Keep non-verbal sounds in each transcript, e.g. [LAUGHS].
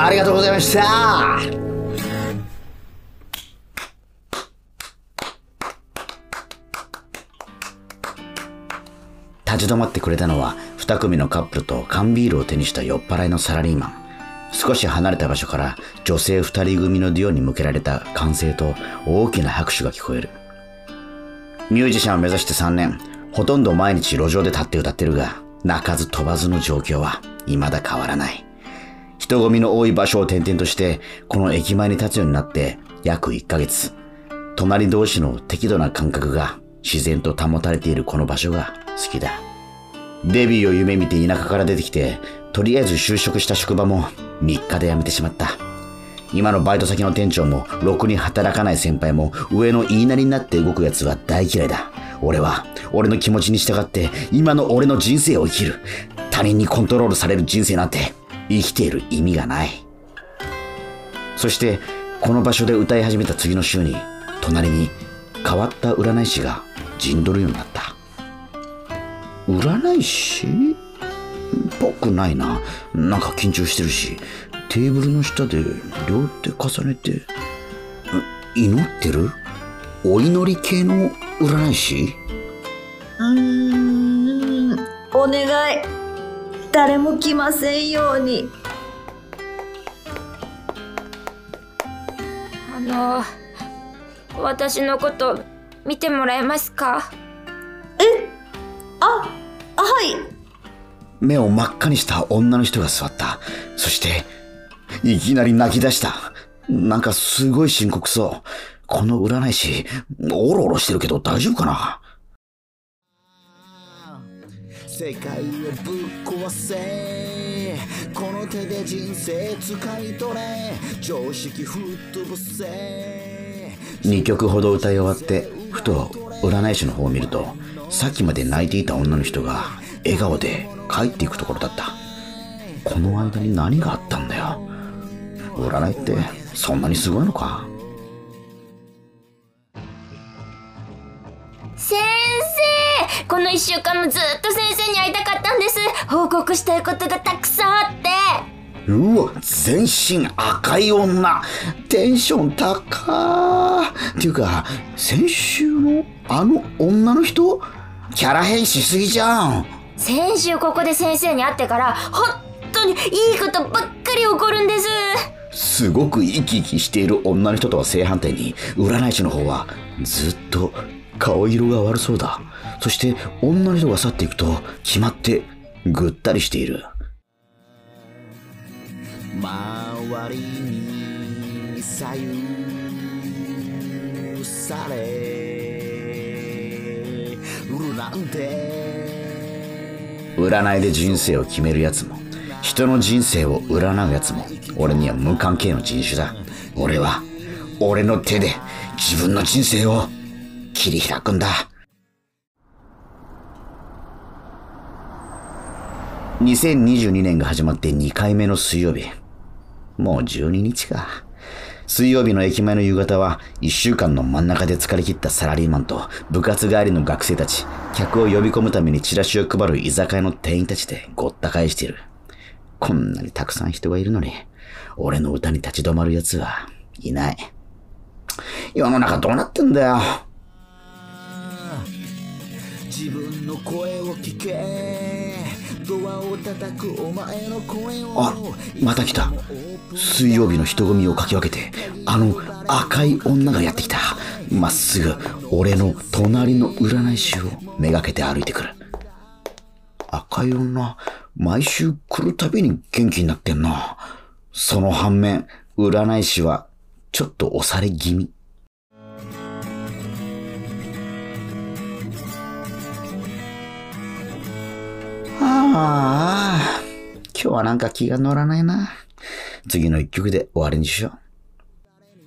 ありがとうございました。立ち止まってくれたのは二組のカップルと缶ビールを手にした酔っ払いのサラリーマン。少し離れた場所から女性二人組のデュオに向けられた歓声と大きな拍手が聞こえる。ミュージシャンを目指して3年。ほとんど毎日路上で立って歌ってるが泣かず飛ばずの状況は未だ変わらない。人混みの多い場所を転々としてこの駅前に立つようになって約1ヶ月。隣同士の適度な感覚が自然と保たれているこの場所が好きだ。デビューを夢見て田舎から出てきてとりあえず就職した職場も3日で辞めてしまった。今のバイト先の店長もろくに働かない先輩も上の言いなりになって動く奴は大嫌いだ。俺は俺の気持ちに従って今の俺の人生を生きる。他人にコントロールされる人生なんて生きている意味がない。そしてこの場所で歌い始めた次の週に隣に変わった占い師が陣取るようになった。占い師？ぽくないな。なんか緊張してるしテーブルの下で両手重ねて祈ってる？お祈り系の占い師？うーんお願い。誰も来ませんようにあの私のこと見てもらえますか？あはい目を真っ赤にした女の人が座った。そして、いきなり泣き出した。なんかすごい深刻そう。この占い師、オロオロしてるけど大丈夫かな？世界をぶっ壊せこの手で人生掴み取れ常識吹っ飛ばせ2曲ほど歌い終わって、ふと占い師の方を見ると、さっきまで泣いていた女の人が笑顔で帰っていくところだった。この間に何があったんだよ。占いってそんなにすごいのか？この1週間もずっと先生に会いたかったんです報告したいことがたくさんあってうわ、全身赤い女。テンション高ー。っていうか、先週のあの女の人？キャラ変しすぎじゃん。先週ここで先生に会ってから本当にいいことばっかり起こるんですすごく生き生きしている女の人とは正反対に、占い師の方はずっと顔色が悪そうだ。そして女の人が去っていくと決まってぐったりしている。周りに左右されうるなんて。占いで人生を決めるやつも人の人生を占うやつも俺には無関係の人種だ。俺は俺の手で自分の人生を切り開くんだ2022年が始まって2回目の水曜日もう12日か水曜日の駅前の夕方は1週間の真ん中で疲れ切ったサラリーマンと部活帰りの学生たち、客を呼び込むためにチラシを配る居酒屋の店員たちでごった返している。こんなにたくさん人がいるのに、俺の歌に立ち止まる奴はいない。世の中どうなってんだよ。自分の声を聞けあ、また来た。水曜日の人混みをかき分けて、あの赤い女がやってきた。まっすぐ俺の隣の占い師をめがけて歩いてくる。赤い女、毎週来るたびに元気になってんな。その反面、占い師はちょっと押され気味。ああ、今日はなんか気が乗らないな。次の一曲で終わりにしよ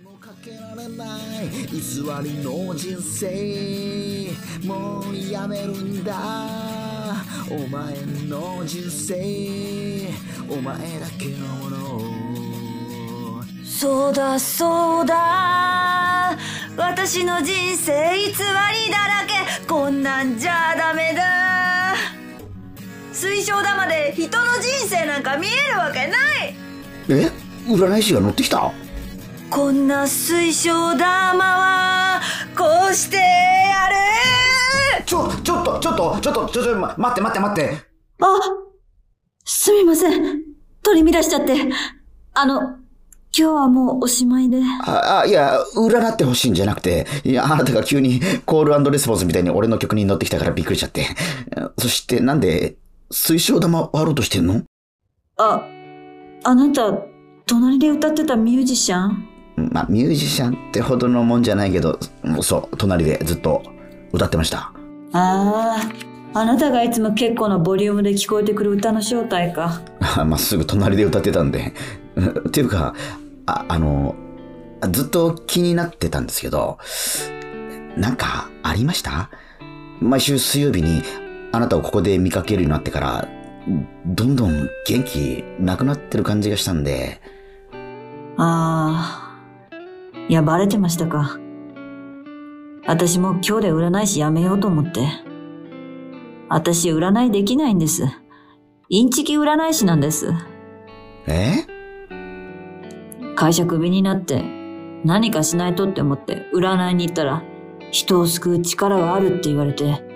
う。もかけられない偽りの人生。もうやめるんだ。お前の人生お前だけのもの。そうだそうだ。私の人生偽りだらけ。こんなんじゃダメだ。水晶玉で人の人生なんか見えるわけないえ？占い師が乗ってきた？こんな水晶玉はこうしてやるちょ、ちょっと、ちょっと、ちょっと、ちょっと、ま、待って待って待って。あすみません。取り乱しちゃって。あの、今日はもうおしまいで。あ、あいや、占ってほしいんじゃなくて、いや、あなたが急にコールレスポンスみたいに俺の曲に乗ってきたからびっくりしちゃって。そして、なんで、水晶玉割ろうとしてんの？あ、あなた、隣で歌ってたミュージシャン？まあ、ミュージシャンってほどのもんじゃないけど、そう、隣でずっと歌ってました。ああ、あなたがいつも結構なボリュームで聞こえてくる歌の正体か。[LAUGHS] まあ、すぐ隣で歌ってたんで。[LAUGHS] っていうか、あ、あの、ずっと気になってたんですけど、なんかありました？毎週水曜日にあなたをここで見かけるようになってから、どんどん元気なくなってる感じがしたんで、ああ、いや、バレてましたか。私も今日で占い師やめようと思って。私占いできないんです。インチキ占い師なんです。え？会社クビになって何かしないとって思って占いに行ったら人を救う力があるって言われて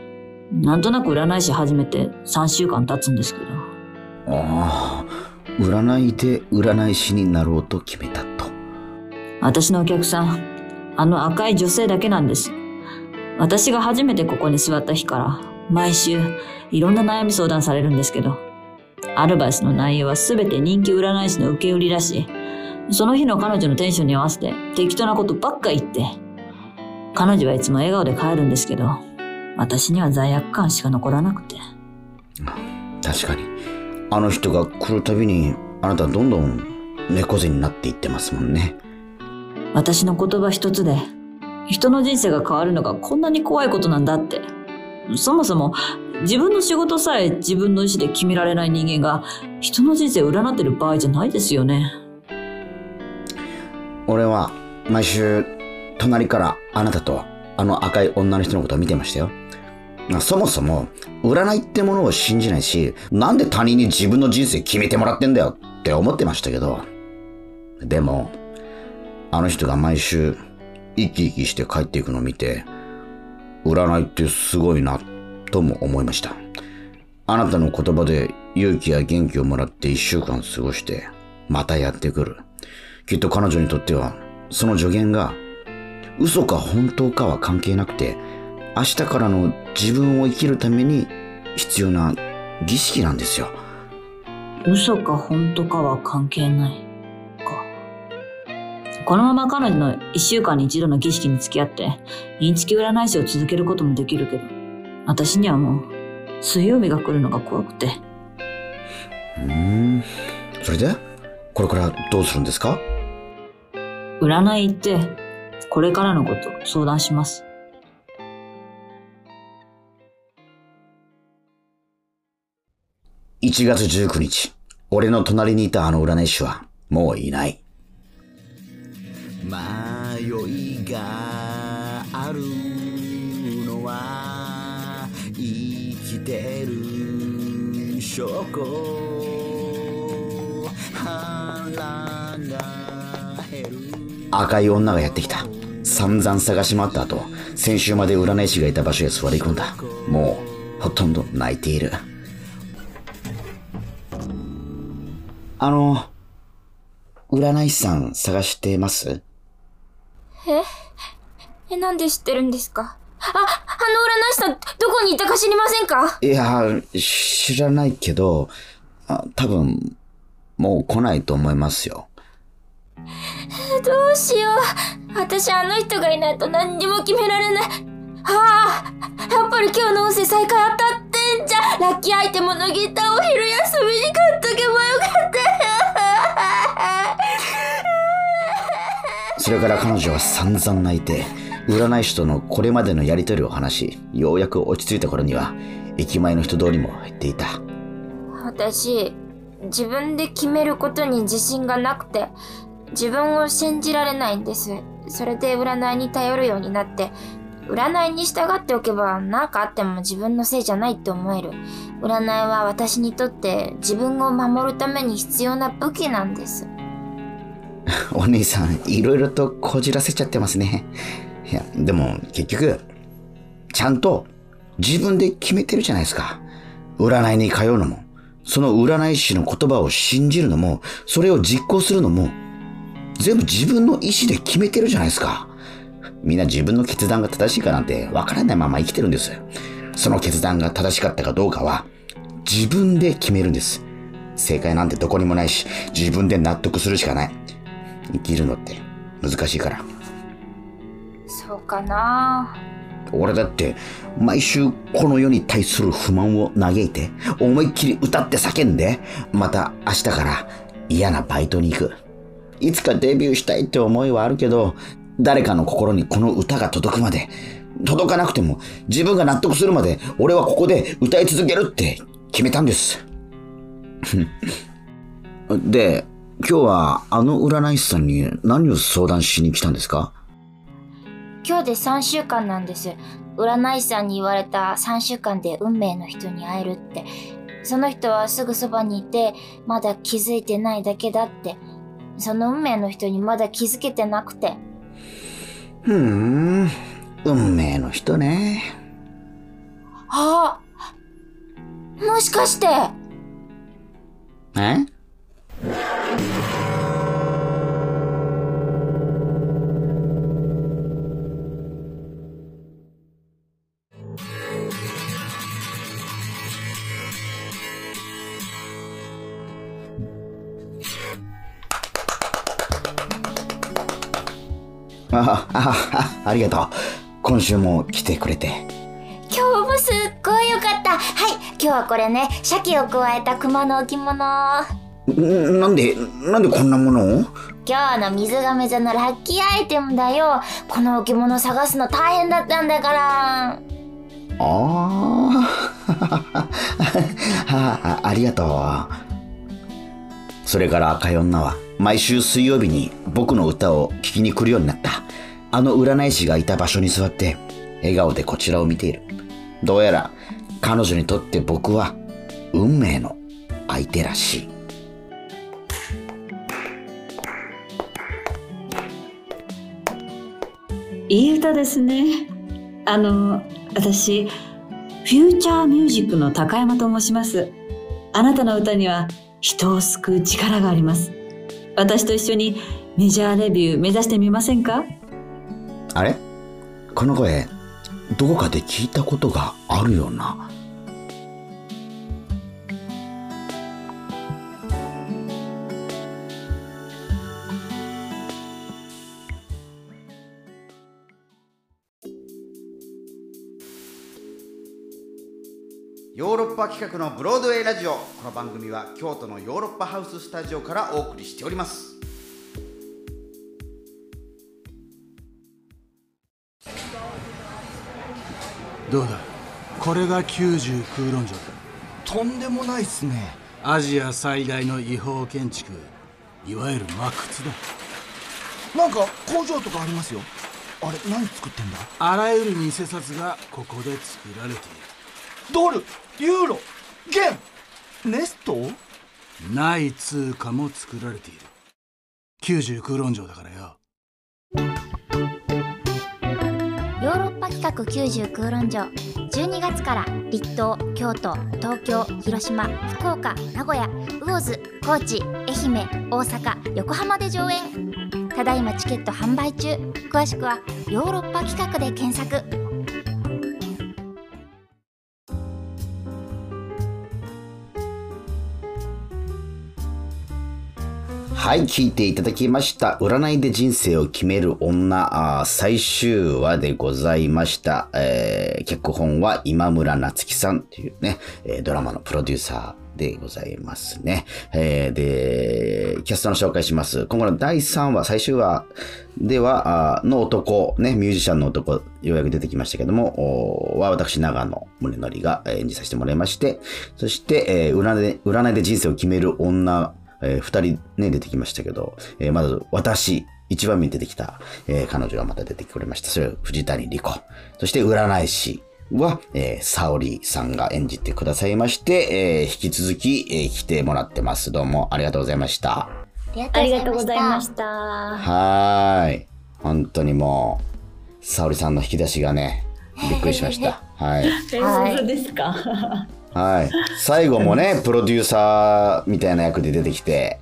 なんとなく占い師始めて3週間経つんですけど。ああ、占いで占い師になろうと決めたと。私のお客さんあの赤い女性だけなんです。私が初めてここに座った日から毎週いろんな悩み相談されるんですけどアドバイスの内容は全て人気占い師の受け売りらしい。その日の彼女のテンションに合わせて適当なことばっか言って彼女はいつも笑顔で帰るんですけど私には罪悪感しか残らなくて確かに。あの人が来るたびに、あなたはどんどん猫背になっていってますもんね。私の言葉一つで人の人生が変わるのがこんなに怖いことなんだってそもそも自分の仕事さえ自分の意思で決められない人間が人の人生を占ってる場合じゃないですよね俺は毎週隣からあなたとあの赤い女の人のことを見てましたよ。そもそも占いってものを信じないし、なんで他人に自分の人生決めてもらってんだよって思ってましたけど、でも、あの人が毎週生き生きして帰っていくのを見て、占いってすごいなとも思いました。あなたの言葉で勇気や元気をもらって一週間過ごして、またやってくる。きっと彼女にとっては、その助言が、嘘か本当かは関係なくて、明日からの自分を生きるために必要な儀式なんですよ。嘘か本当かは関係ないか。このまま彼女の一週間に一度の儀式に付き合ってインチキ占い師を続けることもできるけど私にはもう水曜日が来るのが怖くて。うーん。それで？これからどうするんですか？占い行ってこれからのこと相談します1月19日、俺の隣にいたあの占い師はもういない。迷いがあるのは生きてる証拠赤い女がやってきた。散々探し回った後、先週まで占い師がいた場所へ座り込んだ。もう、ほとんど泣いている。あの、占い師さん探してます？え？え、なんで知ってるんですか？あ、あの占い師さん、どこにいたか知りませんか？いや、知らないけど、あ多分、もう来ないと思いますよ。どうしよう。私あの人がいないと何にも決められない。ああ、やっぱり今日の音声再開当たってんじゃん。ラッキーアイテムのギターを昼休みに買っとけばよかった。それから彼女は散々泣いて、占い師とのこれまでのやりとりを話し、ようやく落ち着いた頃には、駅前の人通りも減っていた。私、自分で決めることに自信がなくて、自分を信じられないんです。それで占いに頼るようになって、占いに従っておけば何かあっても自分のせいじゃないって思える。占いは私にとって自分を守るために必要な武器なんです。[LAUGHS] お兄さん、いろいろとこじらせちゃってますね。いや、でも結局、ちゃんと自分で決めてるじゃないですか。占いに通うのも、その占い師の言葉を信じるのも、それを実行するのも、全部自分の意思で決めてるじゃないですか。みんな自分の決断が正しいかなんてわからないまま生きてるんです。その決断が正しかったかどうかは、自分で決めるんです。正解なんてどこにもないし、自分で納得するしかない。生きるのって難しいから。そうかな俺だって、毎週この世に対する不満を嘆いて、思いっきり歌って叫んで、また明日から嫌なバイトに行く。いつかデビューしたいって思いはあるけど、誰かの心にこの歌が届くまで、届かなくても自分が納得するまで、俺はここで歌い続けるって決めたんです。で、今日はあの占い師さんに何を相談しに来たんですか？今日で3週間なんです。占い師さんに言われた3週間で運命の人に会えるって。その人はすぐそばにいて、まだ気づいてないだけだって。その運命の人にまだ気づけてなくて。ふーん、運命の人ね。あもしかしてえ？ああありがとう。今週も来てくれて。今日もすっごいよかった。はい、今日はこれね、鮭を加えた熊の置物。んなんで、なんでこんなものを？今日の水亀座のラッキーアイテムだよ。この置物探すの大変だったんだから。ああ [LAUGHS] あ、ありがとう。それから赤い女は毎週水曜日に僕の歌を聴きに来るようになった。あの占い師がいた場所に座って笑顔でこちらを見ている。どうやら彼女にとって僕は運命の相手らしい。いい歌ですね。あの、私、フューチャーミュージックの高山と申します。あなたの歌には人を救う力があります。私と一緒にメジャーデビュー目指してみませんか？あれ？この声、どこかで聞いたことがあるような。ヨーロッパ企画のブロードウェイラジオ。この番組は京都のヨーロッパハウススタジオからお送りしております。どうだ？これが90空論城だ。とんでもないっすね。アジア最大の違法建築。いわゆる魔窟だ。なんか工場とかありますよ。あれ何作ってんだ？あらゆる偽札がここで作られているドルユーロ元ネスト？ない通貨も作られている。90空論城だからよ。ヨーロッパ企画90空論城。12月から立東京都東京広島福岡名古屋魚津高知愛媛大阪横浜で上演。ただいまチケット販売中。詳しくはヨーロッパ企画で検索はい、聞いていただきました。占いで人生を決める女、あ最終話でございました。えー脚本は今村夏樹さんというね、えドラマのプロデューサーでございますね。えーで、キャストの紹介します。今後の第3話、最終話では、あの男、ね、ミュージシャンの男、ようやく出てきましたけども、は私、長野宗則が演じさせてもらいまして、そして、えー占いで、占いで人生を決める女、えー二人ね、出てきましたけど、えーまず、私、一番目に出てきた、えー彼女がまた出てくれました。それは藤谷莉子。そして、占い師は、えー、沙織さんが演じてくださいまして、えー引き続き、えー来てもらってます。どうもありがとうございました。ありがとうございました。た。はーい。本当にもう、沙織さんの引き出しがね、びっくりしました。はい。[LAUGHS] え、はい本当ですかはい。最後もね、[LAUGHS] プロデューサーみたいな役で出てきて、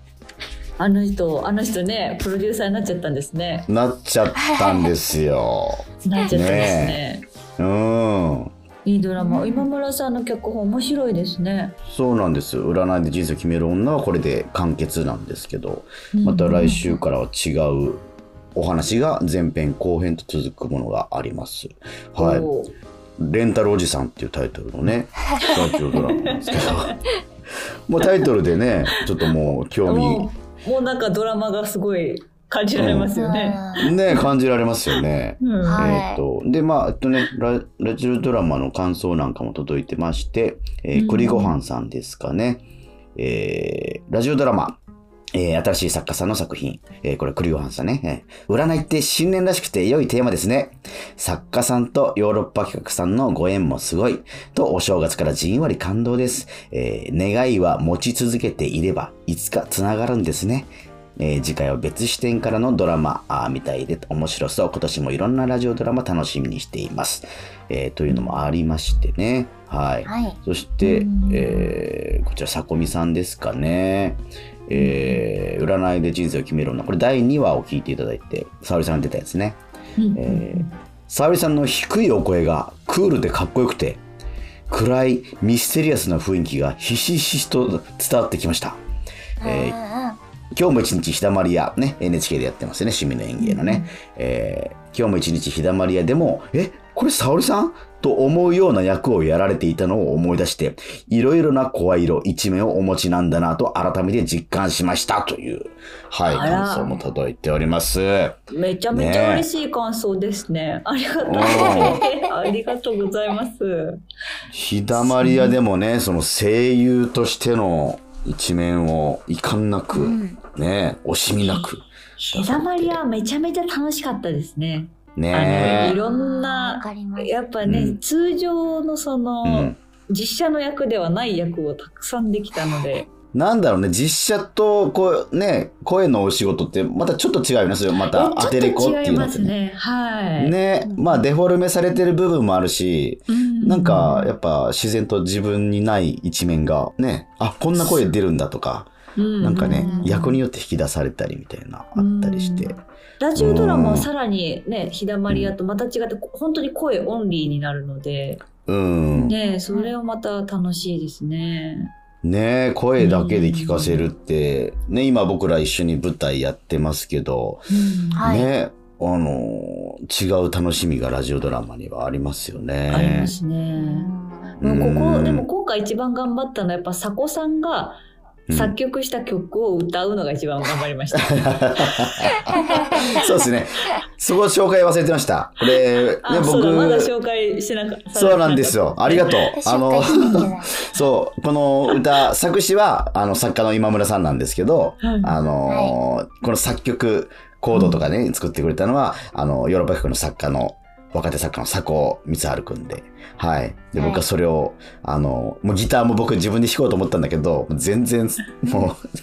あの人、あの人ね、プロデューサーになっちゃったんですね。なっちゃったんですよ。[LAUGHS] なっちゃったんですね。うん。いいドラマ。今村さんの脚本面白いですね。そうなんです。占いで人生を決める女はこれで完結なんですけど、また来週からは違うお話が前編後編と続くものがあります。はい。レンタルおじさんっていうタイトルのね、ラジオドラマなんですけど、もうタイトルでね、ちょっともう興味。もうもうなんかドラマがすごい感じられますよね。ね、感じられますよね。うん。はい。えっ、と、で、まあ、えっとね、ララジオドラマの感想なんかも届いてまして、えーうん。栗ごはんさんですかね。えーラジオドラマ、えー新しい作家さんの作品、えーこれ栗ごはんさんね、えー占いって新年らしくて良いテーマですね。作家さんとヨーロッパ企画さんのご縁もすごい。と、お正月からじんわり感動です。えー願いは持ち続けていれば、いつか繋がるんですね。えー次回は別視点からのドラマあーみたいで面白そう。今年もいろんなラジオドラマ楽しみにしています。えーというのもありましてね。はい。はい。そして、えーこちら、さこみさんですかね。えー占いで人生を決める女。これ第2話を聞いていただいて、沙織さんが出たやつね。えー沙織さんの低いお声がクールでかっこよくて、暗いミステリアスな雰囲気がひしひしと伝わってきました。えー今日も一日日だまり屋、ね、NHK でやってますよね、趣味の園芸のね。えー今日も一日日だまり屋でも、え、これ沙織さん？と思うような役をやられていたのを思い出して、いろいろな声色、一面をお持ちなんだなと改めて実感しましたという、はい、感想も届いております。めちゃめちゃ嬉しい感想ですね。ありがとう。ありがとうございます。日だまり屋でもね、その声優としての一面を遺憾なく、ね、惜しみなく。日だまりはめちゃめちゃ楽しかったですね。あのねいろんわな。やっぱね、うん通常のその、うん実写の役ではない役をたくさんできたので、[LAUGHS] なんだろうね、実写と、こう、ね、声のお仕事って、またちょっと違うよね、それまたえ当てれこってちょっと違いいうのってね。ますね。はい。ね、まあデフォルメされてる部分もあるし、うんなんか、やっぱ自然と自分にない一面が、ね、あ、こんな声出るんだとか、なんかね、役によって引き出されたりみたいな、あったりして。ラジオドラマはさらにね、日だまり屋とまた違って、本当に声オンリーになるので、うん。ね、それはまた楽しいですね。ね声だけで聞かせるって、ね、今僕ら一緒に舞台やってますけど、はい。ね、あの、違う楽しみがラジオドラマにはありますよね。ありますね。うんもうここ、うんでも今回一番頑張ったのはやっぱ佐古さんがうん作曲した曲を歌うのが一番頑張りました。[LAUGHS] そうですね。そこ紹介忘れてました。これ、ね、あ、僕、そうだ、まだ紹介してなかった。そうなんですよ。ありがとう。あの。そう、この歌、作詞は、あの、作家の今村さんなんですけど、はいあのーこの作曲、コードとかね、作ってくれたのは、あの、ヨーロッパ企画の作家の、若手作家の佐古光晴くんで、はい。で、僕はそれを、あの、もうギターも僕自分で弾こうと思ったんだけど、全然、[LAUGHS] もう、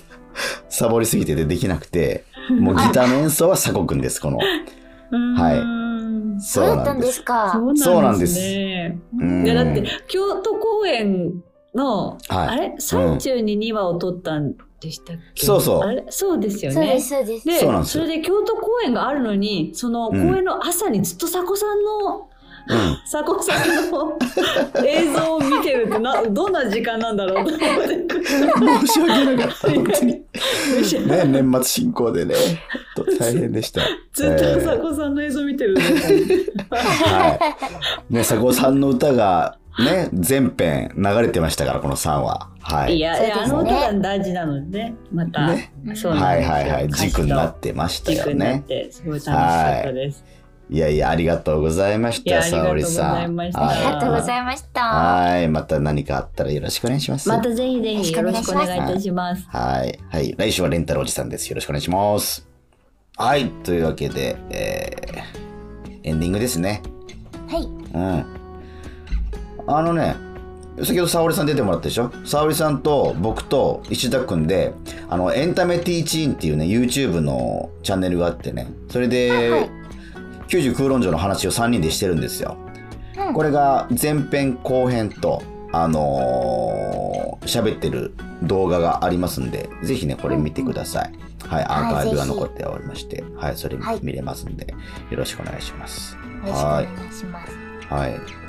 サボりすぎててできなくて、もうギターの演奏は佐古くんです、この。はい。そうだったんですか。そうなんですね。うんいや、だって、京都公演の、はいあれ？最中に2話を撮ったんでしたっけ、そうそうあれ？そうですよね。そうです、そうです。でそうなんですよそれで京都公演があるのに、その公演の朝にずっと佐古さんの、うん。[LAUGHS] 佐古さんの映像を見てるってな、どんな時間なんだろうと思って。申し訳なかった、本当に。[LAUGHS] ね、年末進行でね、大変でした。[LAUGHS] ずっとえー佐古さんの映像見てるんだはい。ね、佐古さんの歌が、ね、全編流れてましたから、この3話。はいい。や、いや、あの歌が大事なのでね、また、ねそうなんですよはいはいはい。軸になってましたよ軸になっね。て、すごい楽しかったです。いやいや、ありがとうございました、いやありがとう沙織さん。ございましたありがとうごいざいました。はい。また何かあったらよろしくお願いします。またぜひぜひよろしくお願いいたします。はい。はい。来週はレンタルおじさんです。よろしくお願いします。はい。というわけで、えー、エンディングですね。はい。うん。あのね、先ほど沙織さん出てもらったでしょ？沙織さんと僕と石田くんで、あの、エンタメティーチーンっていうね、YouTube のチャンネルがあってね、それで、はいはい90空論城の話を3人でしてるんですよ。うんこれが前編後編と、あのー喋ってる動画がありますんで、ぜひね、これ見てください。はい、アーカイブが残っておりまして、はい、それはい見れますんで、よろしくお願いします。よろしくお願いします。はい。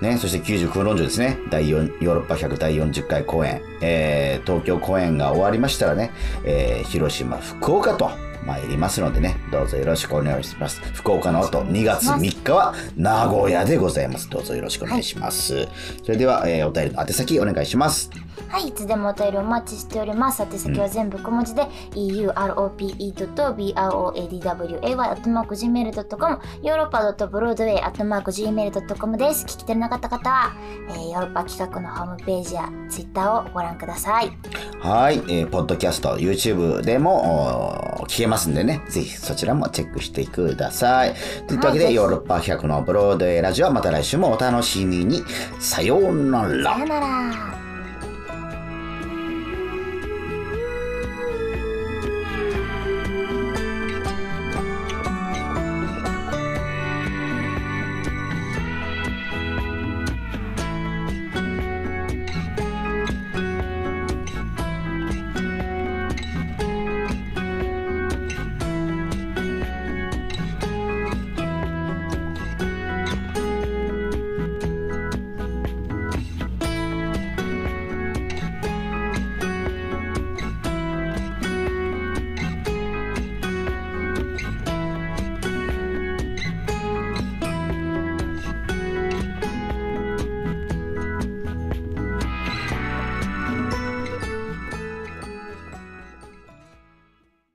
ね、そして90空論城ですね。第4、ヨーロッパ100第40回公演。えー、東京公演が終わりましたらね、えー、広島、福岡と参りますのでね、どうぞよろしくお願いします。福岡の後、2月3日は名古屋でございます。どうぞよろしくお願いします。それでは、えー、お便りの宛先お願いします。はい、いつでもお便りお待ちしております。宛先は全部小文字で、europe.broadway.gmail.com、ヨーロッパ .broadway.gmail.com です。聞き手のなかった方は、えーヨーロッパ企画のホームページやツイッターをご覧ください。はい、えー、ポッドキャスト、YouTube でも聞けますんでね、ぜひそちらもチェックしてください。といったわけで、はいヨーロッパ100のブロードウェイラジオはまた来週もお楽しみに。さようならさよ。なら。